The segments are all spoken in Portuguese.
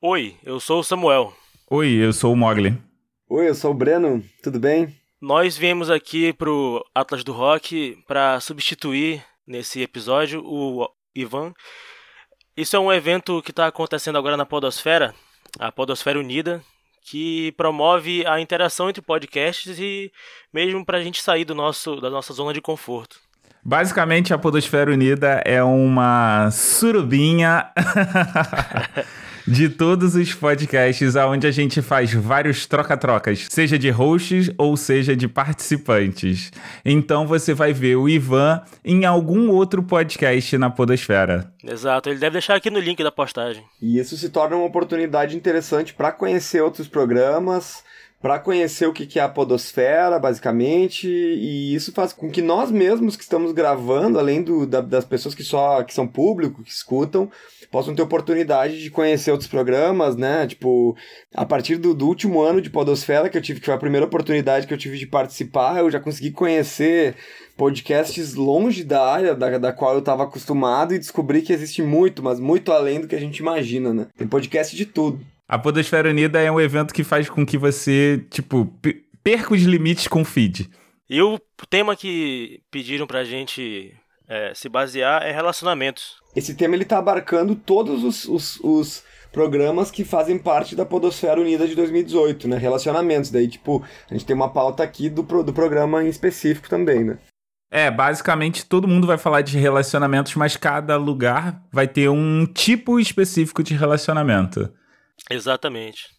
Oi, eu sou o Samuel. Oi, eu sou o Mogli. Oi, eu sou o Breno, tudo bem? Nós viemos aqui pro Atlas do Rock para substituir nesse episódio o Ivan. Isso é um evento que está acontecendo agora na Podosfera, a Podosfera Unida, que promove a interação entre podcasts e mesmo para a gente sair do nosso, da nossa zona de conforto. Basicamente, a Podosfera Unida é uma surubinha de todos os podcasts onde a gente faz vários troca-trocas, seja de hosts ou seja de participantes. Então você vai ver o Ivan em algum outro podcast na Podosfera. Exato, ele deve deixar aqui no link da postagem. E isso se torna uma oportunidade interessante para conhecer outros programas, para conhecer o que é a podosfera, basicamente, e isso faz com que nós mesmos que estamos gravando, além do, da, das pessoas que só que são público, que escutam, possam ter oportunidade de conhecer outros programas, né? Tipo, a partir do, do, último ano de Podosfera que eu tive, que foi a primeira oportunidade que eu tive de participar, eu já consegui conhecer podcasts longe da área da, da qual eu estava acostumado e descobri que existe muito, mas muito além do que a gente imagina, né? Tem podcast de tudo. A Podosfera Unida é um evento que faz com que você, tipo, perca os limites com o feed. E o tema que pediram pra gente é, se basear é relacionamentos. Esse tema ele tá abarcando todos os, os, os, programas que fazem parte da Podosfera Unida de 2018, né? Relacionamentos. Daí, tipo, a gente tem uma pauta aqui do, do programa em específico também, né? É, basicamente todo mundo vai falar de relacionamentos, mas cada lugar vai ter um tipo específico de relacionamento. Exatamente.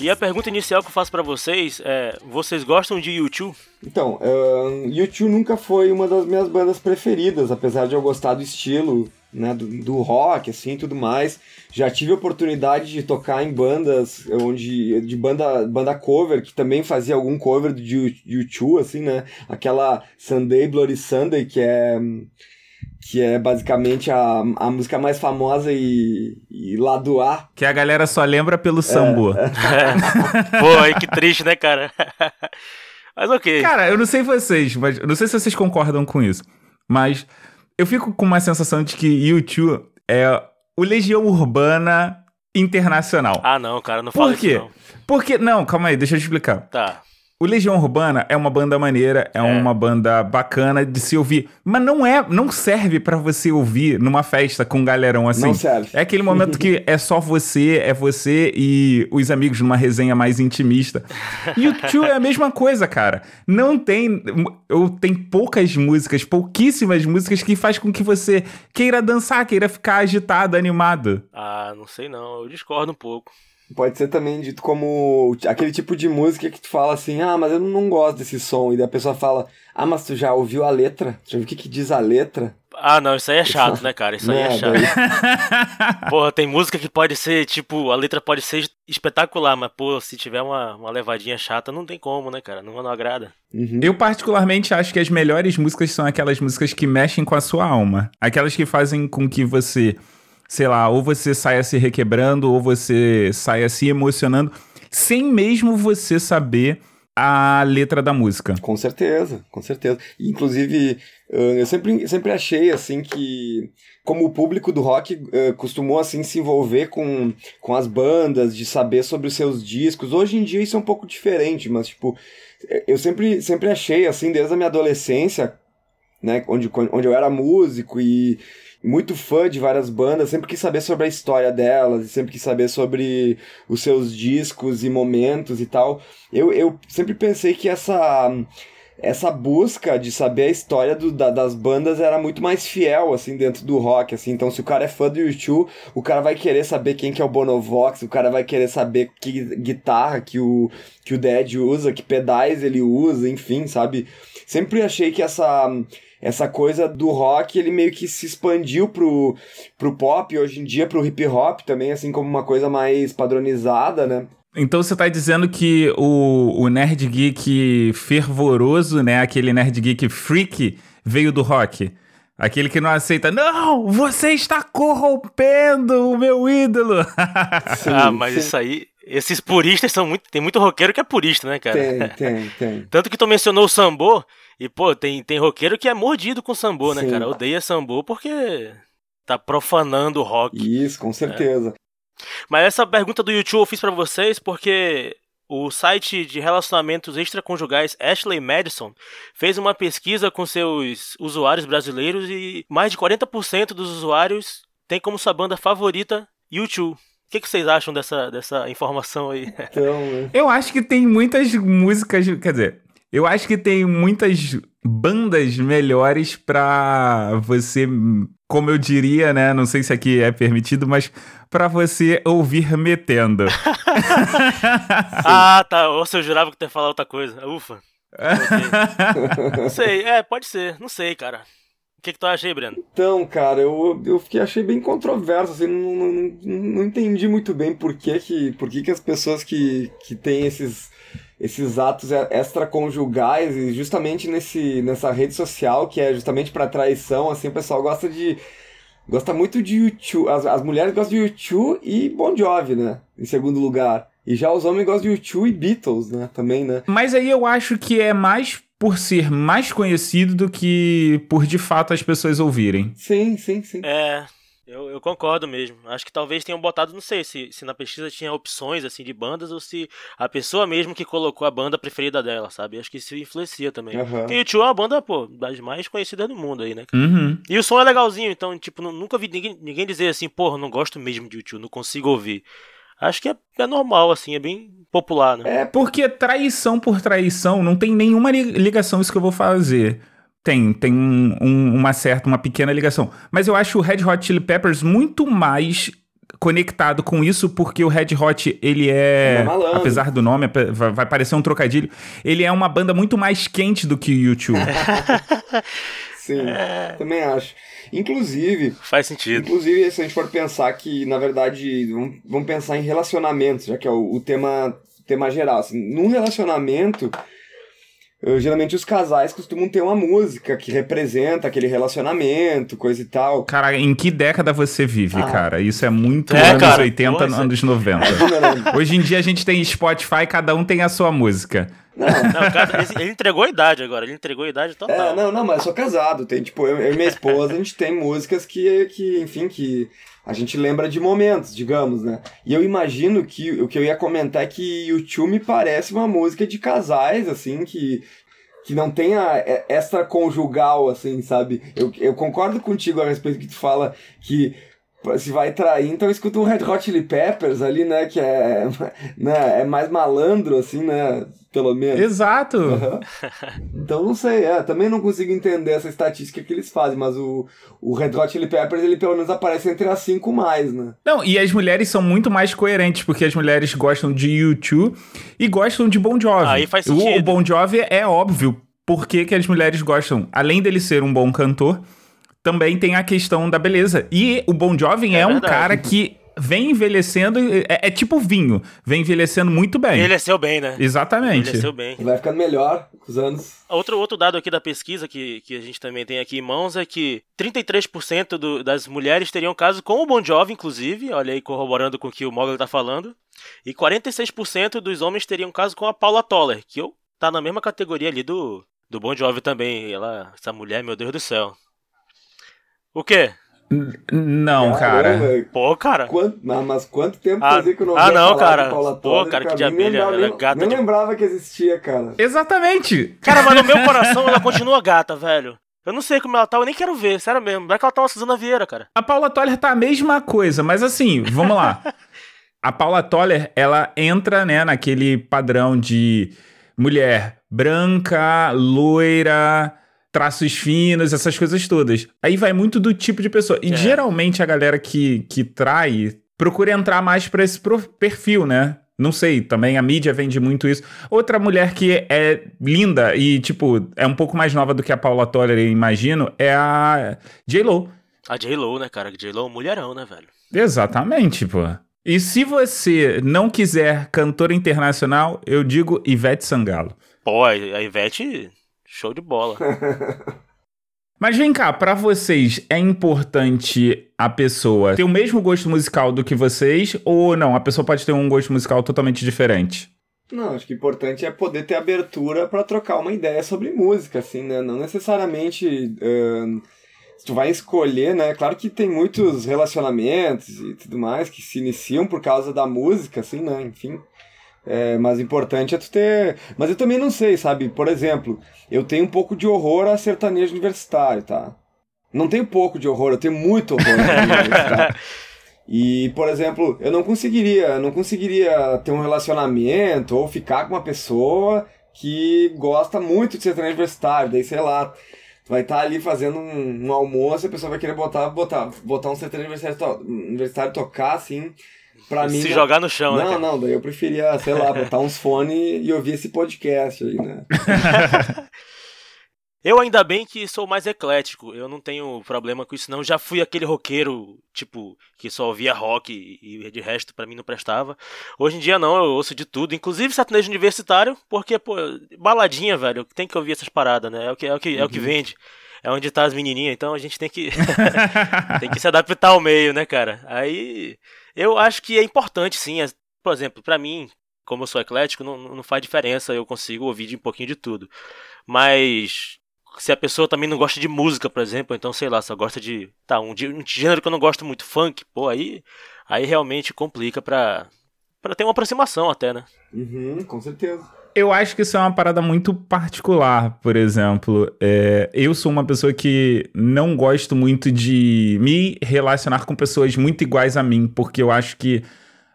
E a pergunta inicial que eu faço para vocês é: vocês gostam de YouTube? Então, uh, YouTube nunca foi uma das minhas bandas preferidas, apesar de eu gostar do estilo, né, do, do rock, assim, tudo mais. Já tive a oportunidade de tocar em bandas onde de banda banda cover que também fazia algum cover de YouTube, assim, né? Aquela Sunday Bloody Sunday que é que é basicamente a, a música mais famosa e, e lá do A. Que a galera só lembra pelo sambo. É. é. Pô, aí que triste, né, cara? mas ok. Cara, eu não sei vocês, mas eu não sei se vocês concordam com isso, mas eu fico com uma sensação de que YouTube é o Legião Urbana internacional. Ah, não, cara, não fala Por quê? isso não. Porque, não, calma aí, deixa eu te explicar. Tá. O Legião Urbana é uma banda maneira, é, é, uma banda bacana de se ouvir, mas não é, não serve para você ouvir numa festa com um galerão assim. Não serve. É aquele momento que é só você, é você e os amigos numa resenha mais intimista. E o Tio é a mesma coisa, cara. Não tem, eu tem poucas músicas, pouquíssimas músicas que faz com que você queira dançar, queira ficar agitado, animado. Ah, não sei não, eu discordo um pouco. Pode ser também dito como aquele tipo de música que tu fala assim, ah, mas eu não gosto desse som. E daí a pessoa fala, ah, mas tu já ouviu a letra? Já viu o que, que diz a letra? Ah, não, isso aí é chato, né, cara? Isso aí é chato. Porra, tem música que pode ser, tipo, a letra pode ser espetacular, mas, pô, se tiver uma, uma levadinha chata, não tem como, né, cara? Não, não agrada. Uhum. Eu, particularmente, acho que as melhores músicas são aquelas músicas que mexem com a sua alma. Aquelas que fazem com que você sei lá, ou você saia se requebrando, ou você saia se emocionando, sem mesmo você saber a letra da música. Com certeza, com certeza. Inclusive, eu sempre, sempre achei assim que como o público do rock costumou assim se envolver com, com as bandas, de saber sobre os seus discos. Hoje em dia isso é um pouco diferente, mas tipo, eu sempre, sempre achei assim desde a minha adolescência, né, onde, onde eu era músico e muito fã de várias bandas, sempre quis saber sobre a história delas, sempre quis saber sobre os seus discos e momentos e tal. Eu, eu sempre pensei que essa essa busca de saber a história do, da, das bandas era muito mais fiel, assim, dentro do rock, assim. Então, se o cara é fã do YouTube, o cara vai querer saber quem que é o Bonovox, o cara vai querer saber que guitarra que o, que o Dead usa, que pedais ele usa, enfim, sabe? Sempre achei que essa essa coisa do rock, ele meio que se expandiu pro, pro pop, hoje em dia pro hip hop também, assim como uma coisa mais padronizada, né? Então você tá dizendo que o, o Nerd Geek fervoroso, né? Aquele Nerd Geek freak veio do rock. Aquele que não aceita, não, você está corrompendo o meu ídolo. Sim, ah, mas sim. isso aí, esses puristas são muito. Tem muito roqueiro que é purista, né, cara? Tem, tem, tem. Tanto que tu mencionou o sambô, e, pô, tem, tem roqueiro que é mordido com sambô, né, cara? Odeia sambô porque tá profanando o rock. Isso, com certeza. É. Mas essa pergunta do YouTube eu fiz para vocês porque o site de relacionamentos extraconjugais Ashley Madison fez uma pesquisa com seus usuários brasileiros e mais de 40% dos usuários tem como sua banda favorita YouTube. O que, que, vocês acham dessa, dessa informação aí? Então, né? Eu acho que tem muitas músicas, quer dizer, eu acho que tem muitas bandas melhores pra você, como eu diria, né? Não sei se aqui é permitido, mas pra você ouvir metendo. ah, tá. Ou se eu jurava que tu ia falar outra coisa. Ufa. não sei, é, pode ser. Não sei, cara. O que, que tu acha aí, Breno? Então, cara, eu, eu fiquei, achei bem controverso, assim, não, não, não, não entendi muito bem por que, que, por que, que as pessoas que, que têm esses, esses atos extraconjugais, e justamente nesse, nessa rede social, que é justamente para traição, assim, o pessoal gosta de. Gosta muito de YouTube. As, as mulheres gostam de YouTube e Bon Jovi, né? Em segundo lugar. E já os homens gostam de YouTube e Beatles, né? Também, né? Mas aí eu acho que é mais por ser mais conhecido do que por de fato as pessoas ouvirem. Sim, sim, sim. É, eu, eu, concordo mesmo. Acho que talvez tenham botado, não sei se, se na pesquisa tinha opções assim de bandas ou se a pessoa mesmo que colocou a banda preferida dela, sabe? Acho que isso influencia também. Uhum. Porque o YouTube é uma banda, pô, das mais conhecidas do mundo aí, né? Uhum. E o som é legalzinho, então, tipo, nunca vi ninguém, ninguém dizer assim, porra, não gosto mesmo de YouTube, não consigo ouvir. Acho que é, é, normal, assim, é bem popular, né? É porque traição por traição não tem nenhuma ligação isso que eu vou fazer. Tem, tem um, um, uma certa, uma pequena ligação. Mas eu acho o Red Hot Chili Peppers muito mais conectado com isso, porque o Red Hot, ele é, é apesar do nome, vai parecer um trocadilho, ele é uma banda muito mais quente do que o YouTube. Sim, é... também acho. Inclusive. Faz sentido. Inclusive, se a gente for pensar que, na verdade, vamos, pensar em relacionamentos, já que é o, o tema, tema geral. Assim, num relacionamento. Eu, geralmente os casais costumam ter uma música que representa aquele relacionamento, coisa e tal. Cara, em que década você vive, ah. cara? Isso é muito é, anos cara, 80, Nossa. anos 90. Hoje em dia a gente tem Spotify, cada um tem a sua música. Não, não cara, ele, entregou a idade agora, ele entregou a idade total. É, não, não, mas eu sou casado, tem, tipo, eu, eu e minha esposa, a gente tem músicas que, que, enfim, que a gente lembra de momentos, digamos, né? E eu imagino que o que eu ia comentar é que YouTube me parece uma música de casais, assim, que, que não tenha extraconjugal, assim, sabe? Eu, eu concordo contigo a respeito que tu fala que se vai trair, então escuta um Red Hot Chili Peppers ali, né? Que é, né, é mais malandro, assim, né? Pelo menos. Exato! Uhum. Então não sei, é, também não consigo entender essa estatística que eles fazem, mas o, o Red Hot Chili Peppers, ele pelo menos aparece entre as cinco mais, né? Não, e as mulheres são muito mais coerentes, porque as mulheres gostam de YouTube e gostam de Bon Jovi. Aí faz sentido. O, o Bon Jovi é óbvio por que, que as mulheres gostam, além dele ser um bom cantor também tem a questão da beleza. E o Bon Jovi é, é um cara que vem envelhecendo, é, é, tipo vinho, vem envelhecendo muito bem. Envelheceu bem, né? Exatamente. Envelheceu bem. Vai ficando melhor com os anos. Outro, outro dado aqui da pesquisa que, que a gente também tem aqui em mãos é que 33% do, das mulheres teriam caso com o Bon Jovi, inclusive, olha aí corroborando com o que o Mogli tá falando, e 46% dos homens teriam caso com a Paula Toller, que eu, tá na mesma categoria ali do, do Bon Jovi também. Ela, essa mulher, meu Deus do céu. O quê? não, cara. Pô, cara. Quanto, mas quanto tempo ah, fazia que eu não Ah, não, cara. Pô, Toller, cara, que de abelha. Ela é gata. Nem de... lembrava que existia, cara. Exatamente. Cara, mas no meu coração ela continua gata, velho. Eu não sei como ela tá, eu nem quero ver, sério mesmo. Vai que ela tá uma Suzana Vieira, cara. A Paula Toller tá a mesma coisa, mas assim, vamos lá. a Paula Toller, ela entra, né, naquele padrão de mulher branca, loira, traços finos, essas coisas todas. Aí vai muito do tipo de pessoa. E é. geralmente a galera que, que trai procura entrar mais pra esse perfil, né? Não sei, também a mídia vende muito isso. Outra mulher que é linda e, tipo, é um pouco mais nova do que a Paula Toller, eu imagino, é a J-Lo. A J-Lo, né, cara? J-Lo é um mulherão, né, velho? Exatamente, pô. E se você não quiser cantora internacional, eu digo Ivete Sangalo. Pô, a Ivete, show de bola. Mas vem cá, para vocês é importante a pessoa ter o mesmo gosto musical do que vocês ou não? A pessoa pode ter um gosto musical totalmente diferente? Não, acho que o importante é poder ter abertura para trocar uma ideia sobre música, assim, né? Não necessariamente uh, se tu vai escolher, né? Claro que tem muitos relacionamentos e tudo mais que se iniciam por causa da música, assim, né? Enfim. É, mas importante é tu ter. Mas eu também não sei, sabe? Por exemplo, eu tenho um pouco de horror a sertanejo universitário, tá? Não tenho pouco de horror, eu tenho muito horror universitário. E, por exemplo, eu não conseguiria, não conseguiria ter um relacionamento ou ficar com uma pessoa que gosta muito de sertanejo universitário, daí sei lá, vai estar tá ali fazendo um, um, almoço, a pessoa vai querer botar, botar, botar um sertanejo universitário, universitário tocar, assim, pra mim... Se né? jogar no chão, não, né? Não, não, daí eu preferia, sei lá, botar uns fones e ouvir esse podcast aí, né? Eu ainda bem que sou mais eclético, eu não tenho problema com isso não. Já fui aquele roqueiro, tipo, que só ouvia rock e de resto para mim não prestava. Hoje em dia não, eu ouço de tudo, inclusive sertanejo universitário, porque, pô, baladinha, velho, tem que ouvir essas paradas, né? É o que, é o que, é o que uhum. vende. É onde tá as menininhas, então a gente tem que tem que se adaptar ao meio, né, cara? Aí eu acho que é importante sim, por exemplo, para mim, como eu sou eclético, não, não faz diferença, eu consigo ouvir de um pouquinho de tudo. Mas se a pessoa também não gosta de música, por exemplo, então sei lá, só gosta de. Tá, um, um gênero que eu não gosto muito, funk, pô, aí, aí realmente complica pra, pra ter uma aproximação até, né? Uhum, com certeza. Eu acho que isso é uma parada muito particular, por exemplo. É, eu sou uma pessoa que não gosto muito de me relacionar com pessoas muito iguais a mim, porque eu acho que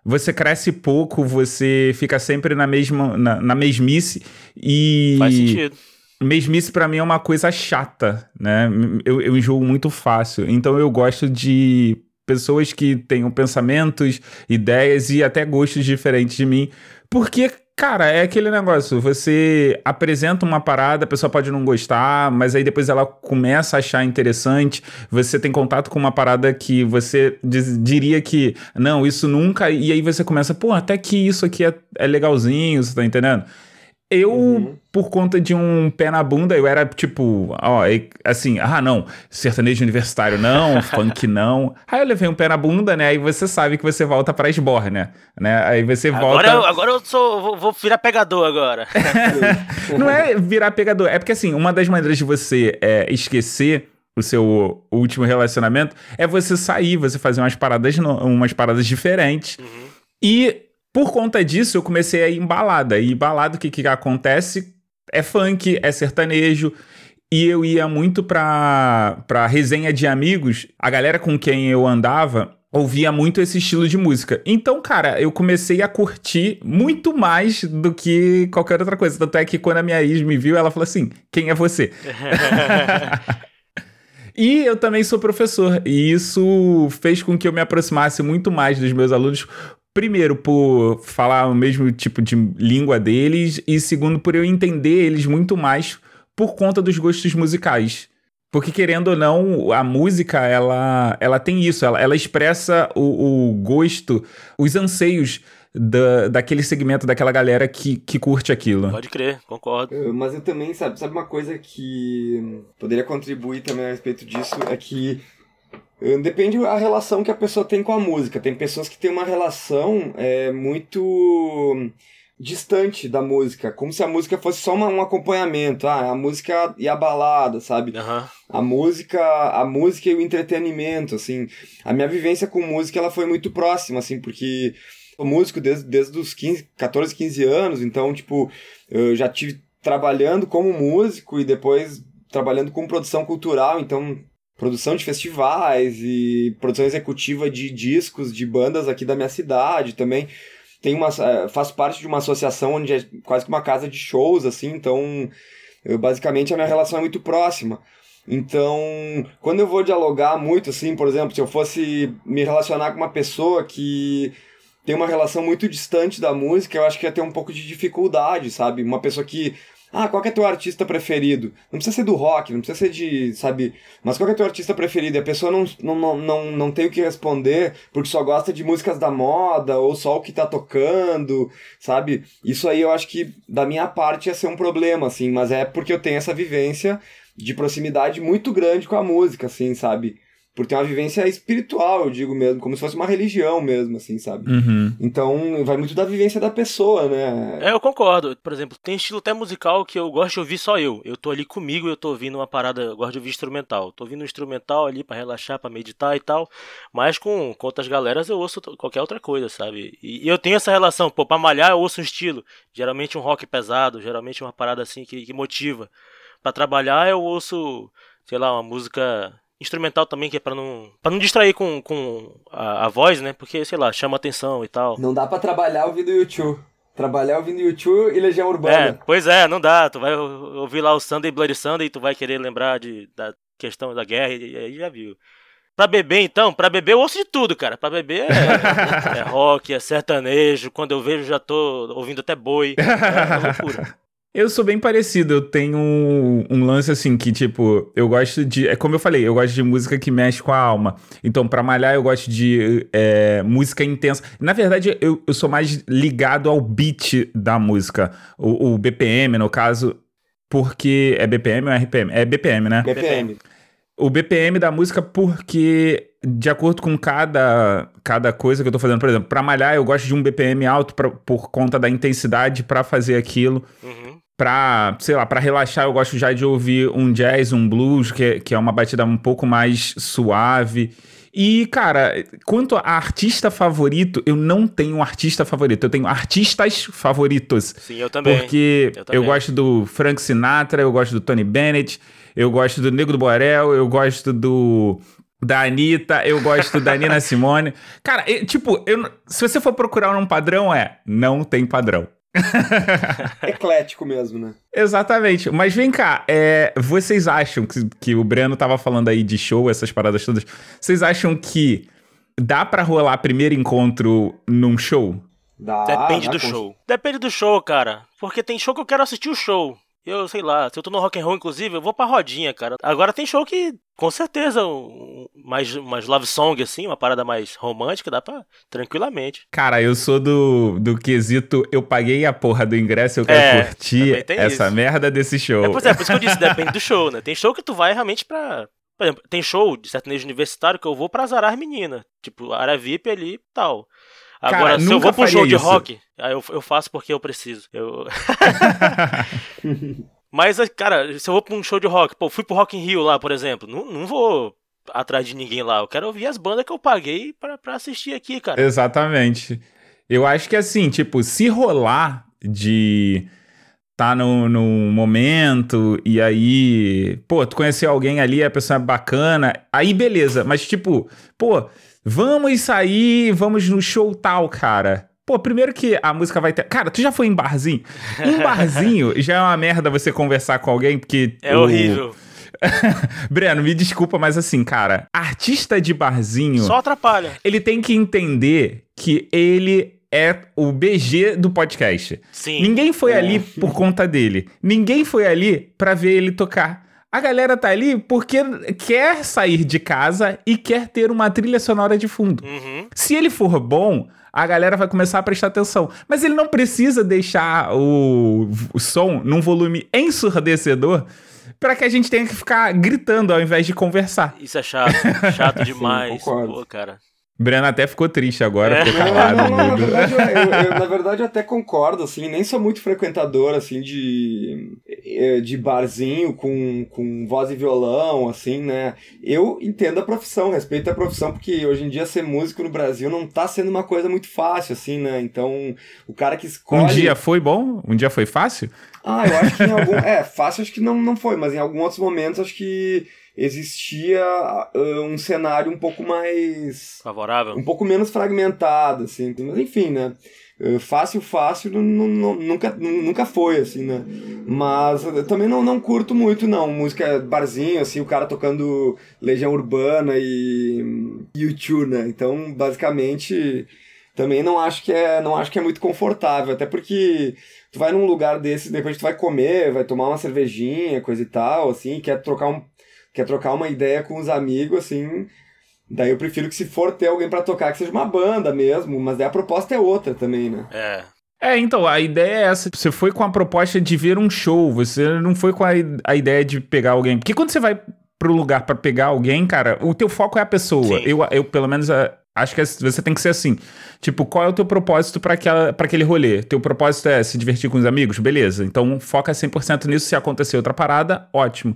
você cresce pouco, você fica sempre na mesma na, na mesmice e. Faz sentido mesmice para mim é uma coisa chata, né? Eu, eu enjoo muito fácil. Então eu gosto de pessoas que tenham pensamentos, ideias e até gostos diferentes de mim. Porque, cara, é aquele negócio, você apresenta uma parada, a pessoa pode não gostar, mas aí depois ela começa a achar interessante, você tem contato com uma parada que você diz, diria que, não, isso nunca, e aí você começa, pô, até que isso aqui é, é legalzinho, você tá entendendo? Eu, uhum. por conta de um pé na bunda, eu era tipo, ó, assim, ah, não, sertanejo universitário não, funk não. Aí eu levei um pé na bunda, né? Aí você sabe que você volta pra esbórnia, né? Aí você volta. Agora eu, agora eu sou, vou, vou virar pegador agora. não é virar pegador, é porque assim, uma das maneiras de você é, esquecer o seu último relacionamento é você sair, você fazer umas paradas, umas paradas diferentes. Uhum. E por conta disso, eu comecei a ir em balada. E balada, o que, que acontece? É funk, é sertanejo. E eu ia muito pra, pra resenha de amigos. A galera com quem eu andava ouvia muito esse estilo de música. Então, cara, eu comecei a curtir muito mais do que qualquer outra coisa. Tanto é que quando a minha ex me viu, ela falou assim: quem é você? E eu também sou professor, e isso fez com que eu me aproximasse muito mais dos meus alunos, Primeiro, por falar o mesmo tipo de língua deles, e segundo, por eu entender eles muito mais por conta dos gostos musicais. Porque, querendo ou não, a música, ela, ela tem isso, ela, ela expressa o, o gosto, os anseios da, daquele segmento, daquela galera que, que curte aquilo. Pode crer, concordo. Mas eu também, sabe, sabe uma coisa que poderia contribuir também a respeito disso, é que depende da relação que a pessoa tem com a música. Tem pessoas que têm uma relação é, muito distante da música, como se a música fosse só uma, um acompanhamento, ah, a música e a balada, sabe? Uhum. A música, a música e o entretenimento, assim. A minha vivência com música ela foi muito próxima, assim, porque sou músico desde, desde os 15, 14, 15 anos, então, tipo, eu já tive trabalhando como músico e depois trabalhando com produção cultural, então produção de festivais e produção executiva de discos de bandas aqui da minha cidade também. Tem uma, é, faço parte de uma associação onde é quase que uma casa de shows, assim, então eu, basicamente a minha relação é muito próxima. Então, quando eu vou dialogar muito, assim, por exemplo, se eu fosse me relacionar com uma pessoa que tem uma relação muito distante da música, eu acho que ia ter um pouco de dificuldade, sabe? Uma pessoa que ah, qual é teu artista preferido? Não precisa ser do rock, não precisa ser de, sabe, mas qual é teu artista preferido? E a pessoa não, não, não, não, não tem o que responder porque só gosta de músicas da moda ou só o que tá tocando, sabe? Isso aí eu acho que da minha parte ia ser um problema, assim, mas é porque eu tenho essa vivência de proximidade muito grande com a música, assim, sabe? Por ter uma vivência espiritual, eu digo mesmo, como se fosse uma religião mesmo, assim, sabe? Uhum. Então, vai muito da vivência da pessoa, né? É, eu concordo. Por exemplo, tem estilo até musical que eu gosto de ouvir só eu. Eu tô ali comigo, eu tô ouvindo uma parada, eu gosto de ouvir instrumental. Tô ouvindo um instrumental ali para relaxar, para meditar e tal. Mas com, com outras galeras eu ouço qualquer outra coisa, sabe? E, e, eu tenho essa relação, pô, pra malhar eu ouço um estilo. Geralmente um rock pesado, geralmente uma parada assim que, que motiva. para trabalhar eu ouço, sei lá, uma música instrumental também, que é pra não, pra não distrair com, com a, a voz, né? Porque, sei lá, chama atenção e tal. Não dá pra trabalhar ouvindo YouTube. Trabalhar ouvindo YouTube e Legião Urbana. É, pois é, não dá. Tu vai ouvir lá o Sunday Bloody Sunday e tu vai querer lembrar de, da questão da guerra e aí já viu. Pra beber, então, pra beber eu ouço de tudo, cara. Pra beber é, é rock, é sertanejo. Quando eu vejo, já tô ouvindo até boi. É loucura. Eu sou bem parecido, eu tenho um, um, lance assim que, tipo, eu gosto de. É como eu falei, eu gosto de música que mexe com a alma. Então, pra malhar, eu gosto de é, música intensa. Na verdade, eu, eu sou mais ligado ao beat da música. O, o, BPM, no caso, porque. É BPM ou RPM? É BPM, né? BPM. O BPM da música, porque de acordo com cada, cada coisa que eu tô fazendo, por exemplo, pra malhar, eu gosto de um BPM alto pra, por conta da intensidade para fazer aquilo. Uhum pra, sei lá, para relaxar, eu gosto já de ouvir um jazz, um blues, que, que é uma batida um pouco mais suave. E, cara, quanto a artista favorito, eu não tenho artista favorito, eu tenho artistas favoritos. Sim, eu também. Porque eu, também. eu gosto do Frank Sinatra, eu gosto do Tony Bennett, eu gosto do Nego do Borel, eu gosto do da Anitta, eu gosto da Nina Simone. Cara, eu, tipo, eu, se você for procurar um padrão, é não tem padrão. Eclético mesmo, né? Exatamente. Mas vem cá, é, vocês acham que, que o Breno tava falando aí de show, essas paradas todas, vocês acham que dá para rolar primeiro encontro num show? Dá, Depende dá do show. Depende do show, cara. Porque tem show que eu quero assistir o show. Eu, sei lá, se eu tô no rock and roll, inclusive, eu vou pra rodinha, cara. Agora tem show que, com certeza, um, mais, mais love song, assim, uma parada mais romântica, dá pra tranquilamente. Cara, eu sou do, do quesito, eu paguei a porra do ingresso, eu quero é, curtir essa isso. merda desse show. É, pois é, por isso que eu disse, depende do show, né? Tem show que tu vai realmente pra... Por exemplo, tem show de sertanejo universitário que eu vou pra azarar menina. Tipo, área VIP ali e tal. Agora, Cara, se eu vou pro show de rock, aí eu, eu faço porque eu preciso. Eu... Mas, cara, se eu vou pra um show de rock, pô, fui pro Rock in Rio lá, por exemplo, não, não vou atrás de ninguém lá. Eu quero ouvir as bandas que eu paguei pra, pra assistir aqui, cara. Exatamente. Eu acho que assim, tipo, se rolar de tá no, no momento e aí, pô, tu conheceu alguém ali, a pessoa é bacana, aí beleza, mas tipo, pô, Vamos sair, vamos no show tal, cara. Pô, primeiro que a música vai ter. Cara, tu já foi em barzinho? Um barzinho já é uma merda você conversar com alguém, porque. É o... horrível. Breno, me desculpa, mas assim, cara, artista de barzinho. Só atrapalha. Ele tem que entender que ele é o BG do podcast. Sim. Ninguém foi é. ali por conta dele. Ninguém foi ali para ver ele tocar. A galera tá ali porque quer sair de casa e quer ter uma trilha sonora de fundo. Uhum. Se ele for bom, a galera vai começar a prestar atenção. Mas ele não precisa deixar o, o som num volume ensurdecedor para que a gente tenha que ficar gritando ao invés de conversar. Isso é chato, chato demais. Sim, Pô, cara. Breno até ficou triste agora, é. ficou calado. Não, não, não, na, verdade, eu, eu, na verdade, eu até concordo, assim, nem sou muito frequentador, assim, de, eh, de barzinho com, com voz e violão, assim, né? Eu entendo a profissão, respeito a profissão, porque hoje em dia ser músico no Brasil não tá sendo uma coisa muito fácil, assim, né? Então, o cara que escolhe... Um dia foi bom? Um dia foi fácil? Ah, eu acho que em algum... é, fácil acho que não, não foi, mas em alguns outros momentos acho que existia uh, um cenário um pouco mais. favorável. Um pouco menos fragmentado, assim. Mas enfim, né? Uh, fácil, fácil nunca, nunca foi, assim, né? Mas eu também não, não curto muito, não. Música barzinho, assim, o cara tocando Legião Urbana e YouTube, né? Então, basicamente também não acho que é, não acho que é muito confortável, até porque tu vai num lugar desse, depois tu vai comer, vai tomar uma cervejinha, coisa e tal, assim, quer trocar um quer trocar uma ideia com os amigos, assim, daí eu prefiro que se for ter alguém para tocar que seja uma banda mesmo, mas daí a proposta é outra também, né? É. É, então, a ideia é essa. Você foi com a proposta de ver um show, você não foi com a, a ideia de pegar alguém. Porque quando você vai pro lugar para pegar alguém, cara, o teu foco é a pessoa. Eu, eu, pelo menos, acho que você tem que ser assim. Tipo, qual é o teu propósito para aquele rolê? Teu propósito é se divertir com os amigos? Beleza. Então, foca 100% nisso. Se acontecer outra parada, ótimo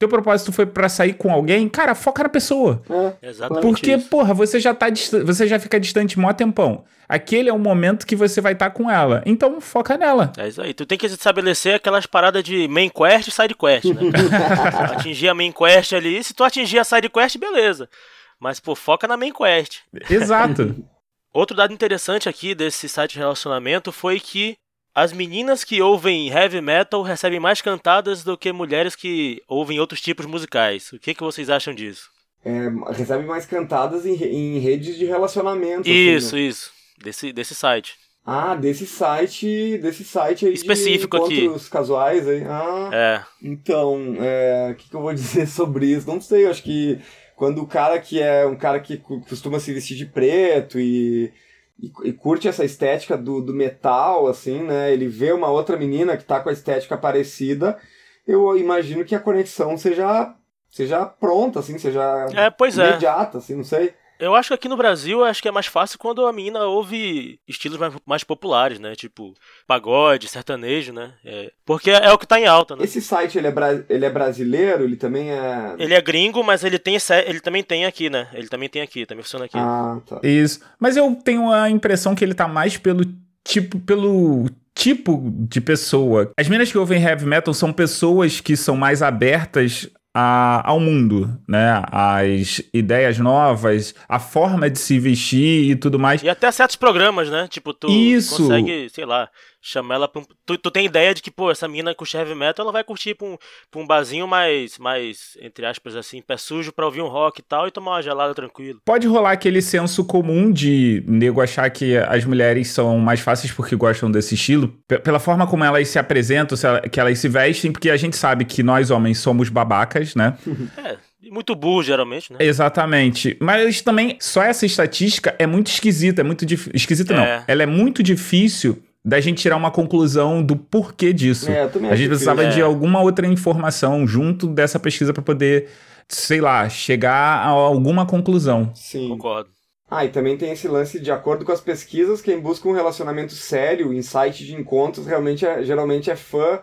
teu propósito foi para sair com alguém, cara, foca na pessoa. É, exatamente. Porque, isso. porra, você já tá você já fica distante mó tempão. Aquele é o momento que você vai estar tá com ela. Então foca nela. É isso aí. Tu tem que estabelecer aquelas paradas de main quest e side quest, né? atingir a main quest ali, se tu atingir a side quest, beleza. Mas, pô, foca na main quest. Exato. Outro dado interessante aqui desse site de relacionamento foi que as meninas que ouvem heavy metal recebem mais cantadas do que mulheres que ouvem outros tipos musicais. O que, que vocês acham disso? É, recebem mais cantadas em, em redes de relacionamento. Isso, assim, né? isso. Desse, desse site. Ah, desse site, desse site aí específico de encontros aqui. casuais aí. Ah, é. Então, é, o que, que eu vou dizer sobre isso? Não sei, acho que quando o cara que é um cara que costuma se vestir de preto e e, e, curte essa estética do, do metal, assim, né? Ele vê uma outra menina que tá com a estética parecida, eu imagino que a conexão seja, seja pronta, assim, seja é, pois é. imediata, é. assim, não sei. Eu acho que aqui no Brasil acho que é mais fácil quando a menina ouve estilos mais, mais populares, né? Tipo pagode, sertanejo, né? É, porque é o que tá em alta, né? Esse site ele é, ele é brasileiro, ele também é. Ele é gringo, mas ele tem ele também tem aqui, né? Ele também tem aqui, também funciona aqui. Ah, tá. Isso. Mas eu tenho a impressão que ele tá mais pelo tipo, pelo tipo de pessoa. As meninas que ouvem heavy metal são pessoas que são mais abertas a, ao mundo, né? As ideias novas, a forma de se vestir e tudo mais. E até certos programas, né? Tipo, tu Isso. consegue, sei lá, chamar ela pra um... tu, tu tem ideia de que, pô, essa mina curte heavy metal, ela vai curtir pra um, pra um barzinho mais, mais, entre aspas, assim, pé sujo pra ouvir um rock e tal e tomar uma gelada tranquilo. Pode rolar aquele senso comum de nego achar que as mulheres são mais fáceis porque gostam desse estilo, pela forma como elas se apresentam, que elas se vestem, porque a gente sabe que nós homens somos babacas, né? é. Muito burro, geralmente, né? Exatamente. Mas também, só essa estatística é muito esquisita, é muito. Esquisita é. não. Ela é muito difícil da gente tirar uma conclusão do porquê disso. É, a gente precisava de alguma outra informação junto dessa pesquisa para poder, sei lá, chegar a alguma conclusão. Sim. Concordo. Ah, e também tem esse lance, de acordo com as pesquisas, quem busca um relacionamento sério em site de encontros realmente é, geralmente é fã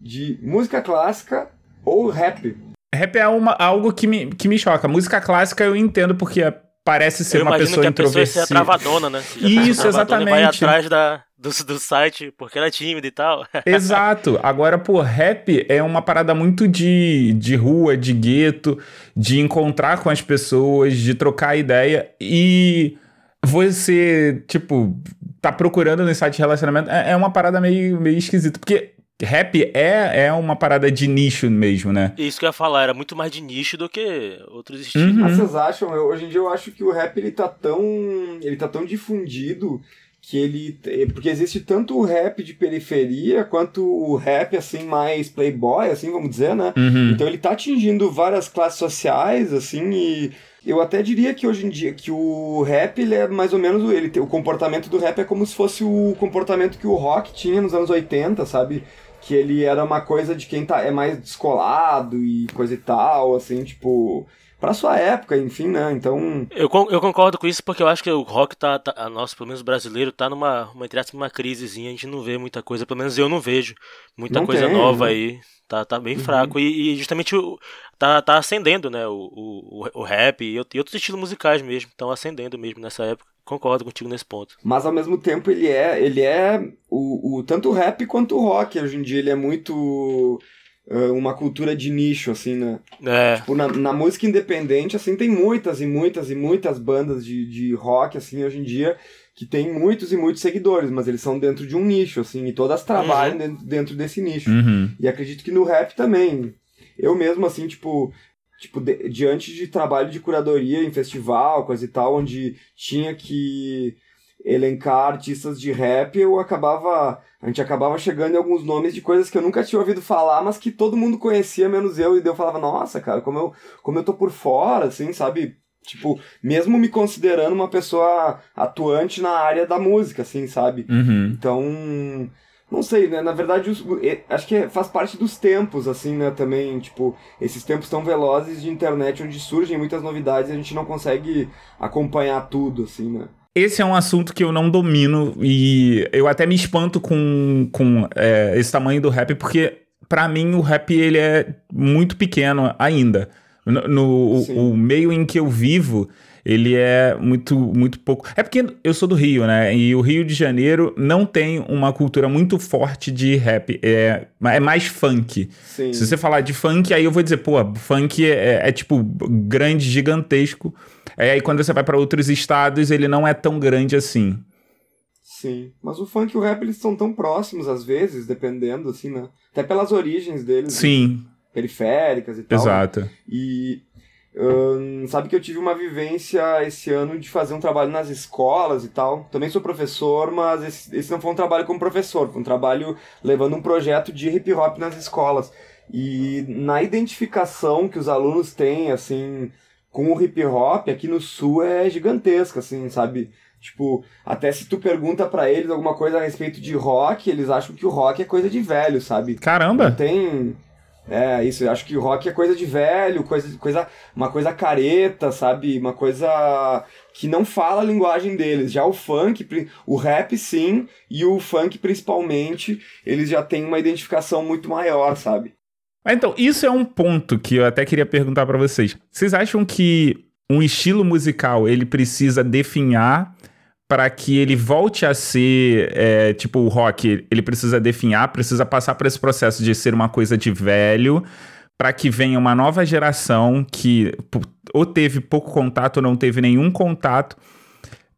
de música clássica ou rap. Rap é uma, algo que me, que me choca. Música clássica eu entendo porque é, parece ser eu uma pessoa introvertida. Que a pessoa seja travadona, né? Isso, tá exatamente. vai atrás da, do, do site porque ela é tímida e tal. Exato. Agora, pô, rap é uma parada muito de, de rua, de gueto, de encontrar com as pessoas, de trocar ideia e você, tipo, tá procurando no site de relacionamento é, é uma parada meio, meio esquisita. Porque rap é, é uma parada de nicho mesmo, né? Isso que eu ia falar, era muito mais de nicho do que outros estilos. Uhum. Vocês acham? Eu, hoje em dia eu acho que o rap ele tá tão. ele tá tão difundido que ele. Porque existe tanto o rap de periferia quanto o rap assim mais playboy, assim, vamos dizer, né? Uhum. Então ele tá atingindo várias classes sociais, assim, e. Eu até diria que hoje em dia que o rap ele é mais ou menos ele o comportamento do rap é como se fosse o comportamento que o rock tinha nos anos 80, sabe? que ele era uma coisa de quem tá, é mais descolado e coisa e tal, assim, tipo, pra sua época, enfim, né? Então. Eu, eu concordo com isso porque eu acho que o rock tá, tá a nosso, pelo menos brasileiro, tá numa, uma, entre aspas, uma crisezinha, a gente não vê muita coisa, pelo menos eu não vejo muita não coisa tem, nova né? aí. Tá, tá bem uhum. fraco. E, e, justamente tá, tá acendendo, né? O, o, o rap e, e outros estilos musicais mesmo. Estão acendendo mesmo nessa época. Concordo contigo nesse ponto. Mas ao mesmo tempo ele é. Ele é. O, o, tanto o rap quanto o rock hoje em dia ele é muito. Uma cultura de nicho, assim, né? É. Tipo, na, na, música independente, assim, tem muitas e muitas e muitas bandas de, de rock, assim, hoje em dia, que tem muitos e muitos seguidores, mas eles são dentro de um nicho, assim, e todas trabalham uhum. dentro, dentro desse nicho. Uhum. E acredito que no rap também. Eu mesmo, assim, tipo, tipo, de, diante de trabalho de curadoria em festival, coisa e tal, onde tinha que elencar artistas de rap, eu acabava. A gente acabava chegando em alguns nomes de coisas que eu nunca tinha ouvido falar, mas que todo mundo conhecia, menos eu, e eu falava, nossa, cara, como eu, como eu tô por fora, assim, sabe? Tipo, mesmo me considerando uma pessoa atuante na área da música, assim, sabe? Uhum. Então. Não sei, né? Na verdade, os, acho que faz parte dos tempos, assim, né? Também, tipo, esses tempos tão velozes de internet onde surgem muitas novidades e a gente não consegue acompanhar tudo, assim, né? Esse é um assunto que eu não domino e eu até me espanto com, com é, esse tamanho do rap, porque para mim o rap ele é muito pequeno ainda. No, no o, o meio em que eu vivo, ele é muito, muito pouco. É porque eu sou do Rio, né? E o Rio de Janeiro não tem uma cultura muito forte de rap. É, é mais funk. Sim. Se você falar de funk, aí eu vou dizer, pô, funk é, é tipo grande, gigantesco. É, aí quando você vai para outros estados, ele não é tão grande assim. Sim, mas o funk e o rap eles são tão próximos às vezes, dependendo, assim, né? Até pelas origens deles. Sim. Né? Periféricas e tal. Exato. E Hum, sabe que eu tive uma vivência esse ano de fazer um trabalho nas escolas e tal. Também sou professor, mas esse, esse não foi um trabalho como professor, foi um trabalho levando um projeto de hip hop nas escolas. E na identificação que os alunos têm, assim, com o hip hop aqui no sul é gigantesca, assim, sabe? Tipo, até se tu pergunta para eles alguma coisa a respeito de rock, eles acham que o rock é coisa de velho, sabe? Caramba! Não tem é, isso, eu acho que o rock é coisa de velho, coisa, coisa, uma coisa careta, sabe? Uma coisa que não fala a linguagem deles. Já o funk, o rap sim, e o funk principalmente, eles já têm uma identificação muito maior, sabe? Então, isso é um ponto que eu até queria perguntar para vocês. Vocês acham que um estilo musical ele precisa definhar para que ele volte a ser, é, tipo, o rock, ele precisa definhar, precisa passar por esse processo de ser uma coisa de velho, para que venha uma nova geração que ou teve pouco contato ou não teve nenhum contato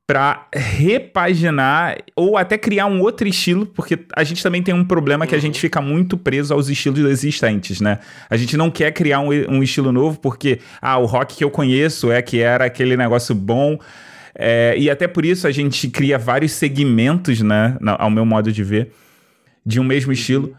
para repaginar ou até criar um outro estilo, porque a gente também tem um problema uhum. que a gente uhum. fica muito preso aos estilos existentes, né? A gente não quer criar um, um estilo novo porque, ah, o rock que eu conheço é que era aquele negócio bom, é, e até por isso a gente cria vários segmentos, né, ao meu modo de ver, de um mesmo estilo,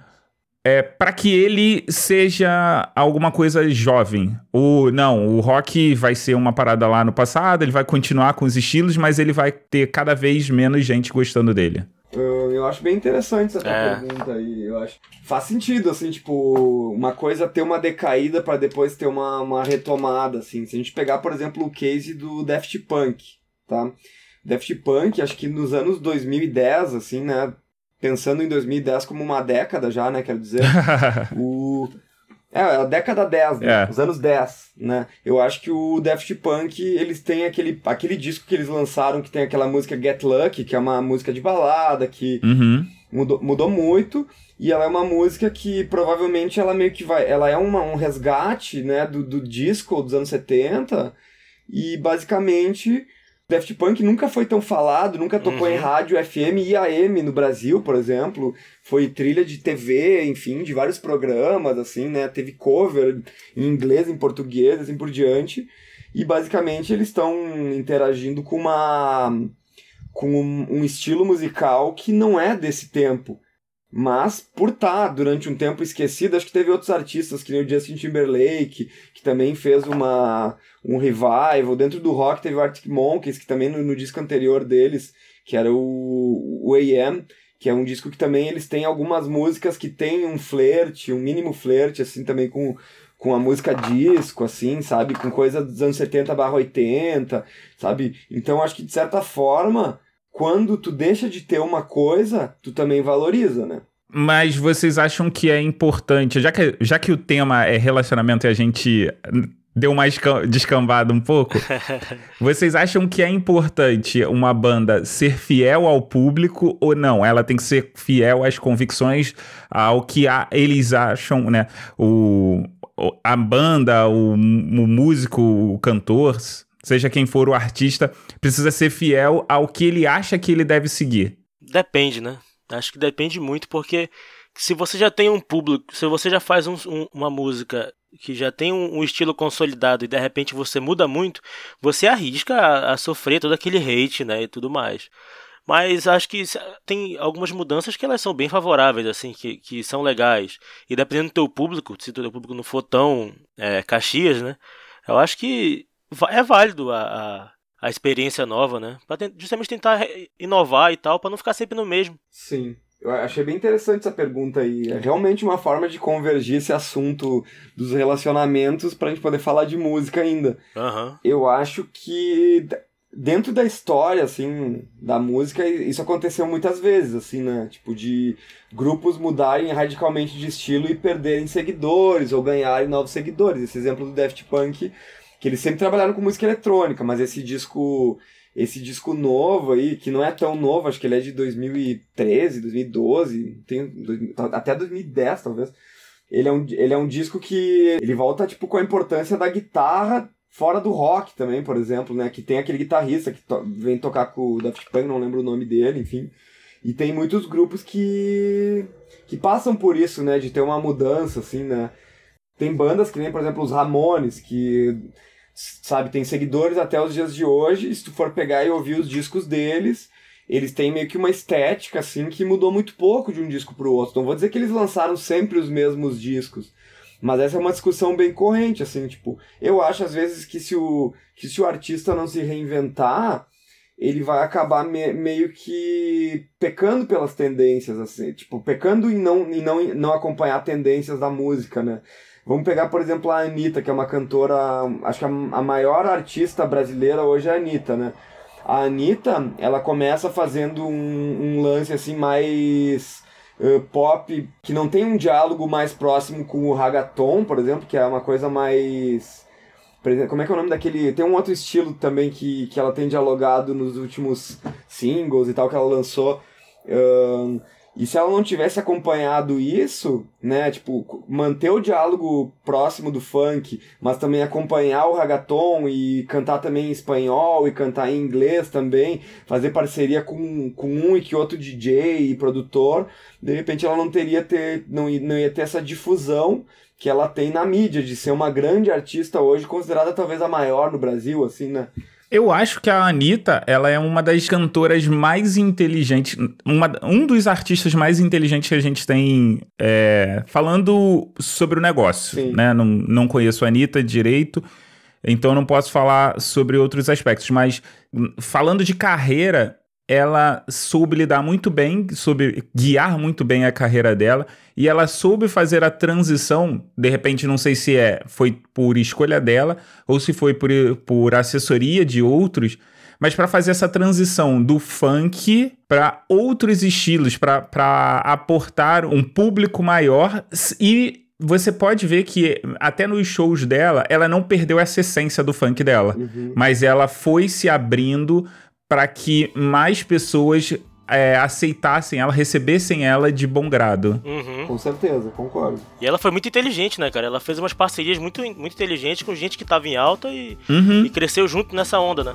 é, para que ele seja alguma coisa jovem. O, não, o rock vai ser uma parada lá no passado, ele vai continuar com os estilos, mas ele vai ter cada vez menos gente gostando dele. Eu, eu acho bem interessante essa é. pergunta aí. Eu acho faz sentido, assim, tipo, uma coisa ter uma decaída para depois ter uma, uma retomada, assim. Se a gente pegar, por exemplo, o case do Daft Punk, tá? Daft Punk, acho que nos anos 2010, assim, né? Pensando em 2010 como uma década já, né? Quero dizer. o... É, a década 10, né? É. Os anos 10, né? Eu acho que o Daft Punk, eles têm aquele, aquele disco que eles lançaram que tem aquela música Get Lucky, que é uma música de balada, que uhum. mudou, mudou muito. E ela é uma música que provavelmente ela meio que vai. Ela é uma, um resgate, né, do, do disco dos anos 70. E basicamente Daft Punk nunca foi tão falado, nunca tocou uhum. em rádio FM e AM no Brasil, por exemplo. Foi trilha de TV, enfim, de vários programas, assim, né? Teve cover em inglês, em português, assim por diante. E basicamente eles estão interagindo com uma com um, um, estilo musical que não é desse tempo. Mas, por estar tá durante um tempo esquecido, acho que teve outros artistas, que nem o Justin Timberlake, também fez uma, um revival. Dentro do rock teve o Arctic Monkeys, que também no, no disco anterior deles, que era o, o AM, que é um disco que também eles têm algumas músicas que tem um flerte, um mínimo flerte, assim, também com, com a música disco, assim, sabe? Com coisa dos anos 70 barra 80, sabe? Então, acho que, de certa forma quando tu deixa de ter uma coisa, tu também valoriza, né? Mas vocês acham que é importante, já que, já que o tema é relacionamento e a gente deu uma descambada um pouco, vocês acham que é importante uma banda ser fiel ao público ou não? Ela tem que ser fiel às convicções, ao que a, eles acham, né? O, a banda, o, o músico, o cantor, seja quem for o artista, precisa ser fiel ao que ele acha que ele deve seguir. Depende, né? Acho que depende muito, porque se você já tem um público, se você já faz um, um, uma música que já tem um, um, estilo consolidado e de repente você muda muito, você arrisca a, a, sofrer todo aquele hate, né, e tudo mais. Mas acho que tem algumas mudanças que elas são bem favoráveis, assim, que, que são legais. E dependendo do teu público, se o teu público não for tão é, caxias, né? Eu acho que é válido a, a, a experiência nova, né? Pra justamente tentar inovar e tal, para não ficar sempre no mesmo. Sim. Eu achei bem interessante essa pergunta aí. É realmente uma forma de convergir esse assunto dos relacionamentos pra gente poder falar de música ainda. Uhum. Eu acho que dentro da história, assim, da música, isso aconteceu muitas vezes, assim, né? Tipo, de grupos mudarem radicalmente de estilo e perderem seguidores ou ganharem novos seguidores. Esse exemplo do Daft Punk, que eles sempre trabalharam com música eletrônica, mas esse disco esse disco novo aí, que não é tão novo, acho que ele é de 2013, 2012, tem, até 2010 talvez. Ele é, um, ele é um disco que ele volta tipo com a importância da guitarra fora do rock também, por exemplo, né? Que tem aquele guitarrista que to vem tocar com o Daft Punk, não lembro o nome dele, enfim. E tem muitos grupos que que passam por isso, né? De ter uma mudança, assim, né? Tem bandas que nem, por exemplo, os Ramones, que sabe, tem seguidores até os dias de hoje. Se tu for pegar e ouvir os discos deles, eles têm meio que uma estética assim que mudou muito pouco de um disco para o outro. Não vou dizer que eles lançaram sempre os mesmos discos, mas essa é uma discussão bem corrente assim, tipo, eu acho às vezes que se o que se o artista não se reinventar, ele vai acabar me, meio que pecando pelas tendências assim, tipo, pecando em não em não não acompanhar tendências da música, né? Vamos pegar, por exemplo, a Anitta, que é uma cantora, acho que a, maior artista brasileira hoje é a Anitta, né? A Anitta, ela começa fazendo um, um lance assim mais uh, pop, que não tem um diálogo mais próximo com o ragaton, por exemplo, que é uma coisa mais... Como é que é o nome daquele... Tem um outro estilo também que, que ela tem dialogado nos últimos singles e tal que ela lançou. Uh, e se ela não tivesse acompanhado isso, né, tipo, manter o diálogo próximo do funk, mas também acompanhar o ragaton e cantar também em espanhol e cantar em inglês também, fazer parceria com, com um e que outro DJ e produtor, de repente ela não teria ter, não, não ia ter essa difusão que ela tem na mídia, de ser uma grande artista hoje, considerada talvez a maior no Brasil, assim, né? Eu acho que a Anitta, ela é uma das cantoras mais inteligentes, uma, um dos artistas mais inteligentes que a gente tem é, falando sobre o negócio, Sim. né? Não, não conheço a Anitta direito, então não posso falar sobre outros aspectos, mas falando de carreira, ela soube lidar muito bem, soube guiar muito bem a carreira dela e ela soube fazer a transição. De repente, não sei se é foi por escolha dela ou se foi por, por assessoria de outros, mas para fazer essa transição do funk para outros estilos, para aportar um público maior e você pode ver que até nos shows dela, ela não perdeu essa essência do funk dela, uhum. mas ela foi se abrindo para que mais pessoas é, aceitassem ela, recebessem ela de bom grado. Uhum. Com certeza, concordo. E ela foi muito inteligente, né, cara? Ela fez umas parcerias muito, muito inteligentes com gente que tava em alta e, uhum. e cresceu junto nessa onda, né?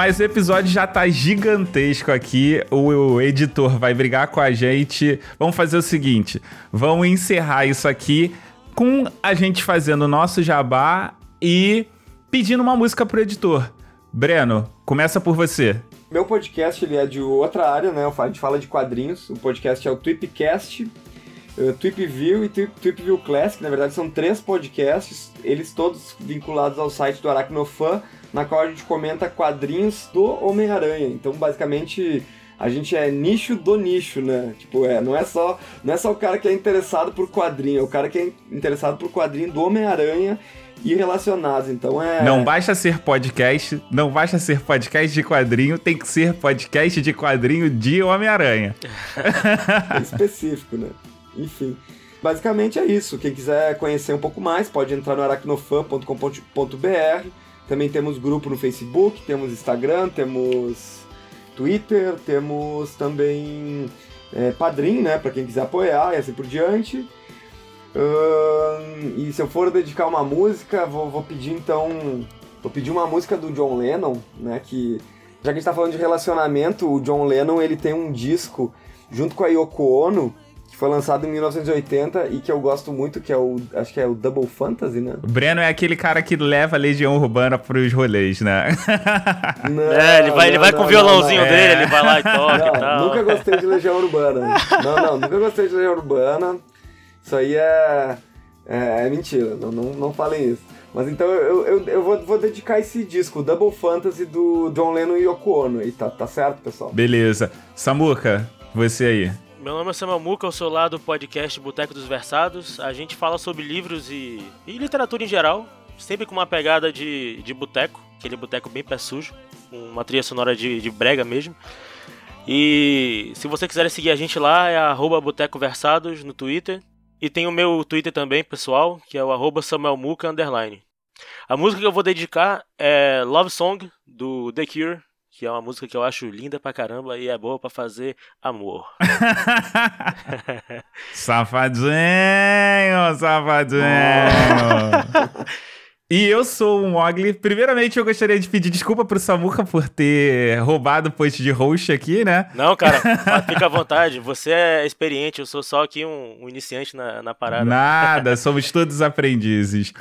Mas o episódio já tá gigantesco aqui. O, o, editor vai brigar com a gente. Vamos fazer o seguinte: vamos encerrar isso aqui com a gente fazendo o nosso jabá e pedindo uma música pro editor. Breno, começa por você. Meu podcast ele é de outra área, né? A gente fala de quadrinhos. O podcast é o Tweepcast. uh, Tweep View e Tweep, Tweep View Classic, na verdade são três podcasts, eles todos vinculados ao site do Aracnofan, na qual a gente comenta quadrinhos do Homem-Aranha. Então, basicamente, a gente é nicho do nicho, né? Tipo, é, não é só, não é só o cara que é interessado por quadrinho, é o cara que é interessado por quadrinho do Homem-Aranha e relacionados. Então é. Não basta ser podcast, não basta ser podcast de quadrinho, tem que ser podcast de quadrinho de Homem-Aranha. é específico, né? Enfim. Basicamente é isso. Quem quiser conhecer um pouco mais, pode entrar no aracnofan.com.br. Também temos grupo no Facebook, temos Instagram, temos Twitter, temos também é, Padrim, né? Para quem quiser apoiar e assim por diante. Uh, e se eu for dedicar uma música, vou, vou, pedir então. Vou pedir uma música do John Lennon, né? Que. Já que a gente tá falando de relacionamento, o John Lennon ele tem um disco junto com a Yoko Ono, foi lançado em 1980 e que eu gosto muito, que é o. Acho que é o Double Fantasy, né? O Breno é aquele cara que leva a Legião Urbana pros rolês, né? Não, é, ele vai, não, ele vai não, com o violãozinho dele, é. ele vai lá e toca e tal. Nunca gostei de Legião Urbana. Não, não, nunca gostei de Legião Urbana. Isso aí é, é, é mentira, não, não, não falem isso. Mas então eu, eu, eu vou, vou dedicar esse disco, Double Fantasy do John Lennon e Yoko Ono. aí, tá, tá certo, pessoal? Beleza. Samuca, você aí. Meu nome é Samuel Muca, eu sou lá do podcast Boteco dos Versados. A gente fala sobre livros e, e literatura em geral, sempre com uma pegada de, de boteco, aquele boteco bem pé sujo, uma trilha sonora de, de brega mesmo. E se você quiser seguir a gente lá, é Boteco Versados no Twitter. E tem o meu Twitter também, pessoal, que é o samuelmuca. A música que eu vou dedicar é Love Song, do The Cure, que é uma música que eu acho linda pra caramba e é boa pra fazer amor. safadinho, safadinho. E eu sou o Mogli. Primeiramente, eu gostaria de pedir desculpa pro Samuca por ter roubado o post de host aqui, né? Não, cara, fica à vontade. Você é experiente, eu sou só aqui um, um iniciante na, na parada. Nada, somos todos aprendizes.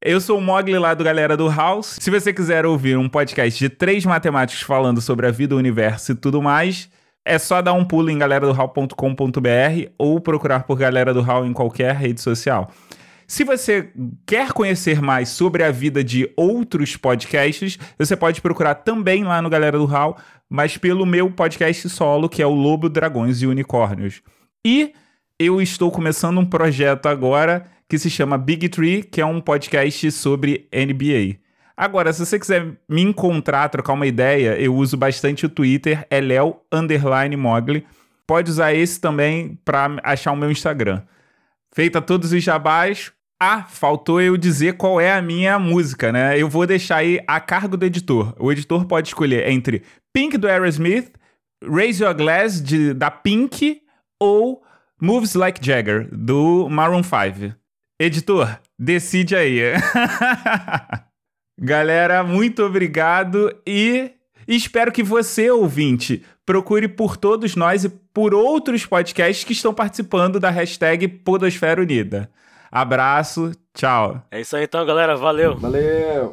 Eu sou o Mogli lá do Galera do House. Se você quiser ouvir um podcast de três matemáticos falando sobre a vida, o universo e tudo mais, é só dar um pulo em galeradohall.com.br ou procurar por Galera do Hall em qualquer rede social. Se você quer conhecer mais sobre a vida de outros podcasts, você pode procurar também lá no Galera do Hall, mas pelo meu podcast solo, que é o Lobo, Dragões e Unicórnios. E eu estou começando um projeto agora que se chama Big Tree, que é um podcast sobre NBA. Agora, se você quiser me encontrar, trocar uma ideia, eu uso bastante o Twitter, é Léo Mogli. Pode usar esse também para achar o meu Instagram. Feita todos os jabás, ah, faltou eu dizer qual é a minha música, né? Eu vou deixar aí a cargo do editor. O editor pode escolher entre Pink do Aerosmith, Raise Your Glass de, da Pink ou Moves Like Jagger do Maroon 5. Editor, decide aí. Galera, muito obrigado e espero que você, ouvinte, procure por todos nós e por outros podcasts que estão participando da hashtag Podosfera Unida. Abraço, tchau. É isso aí então, galera. Valeu. Valeu.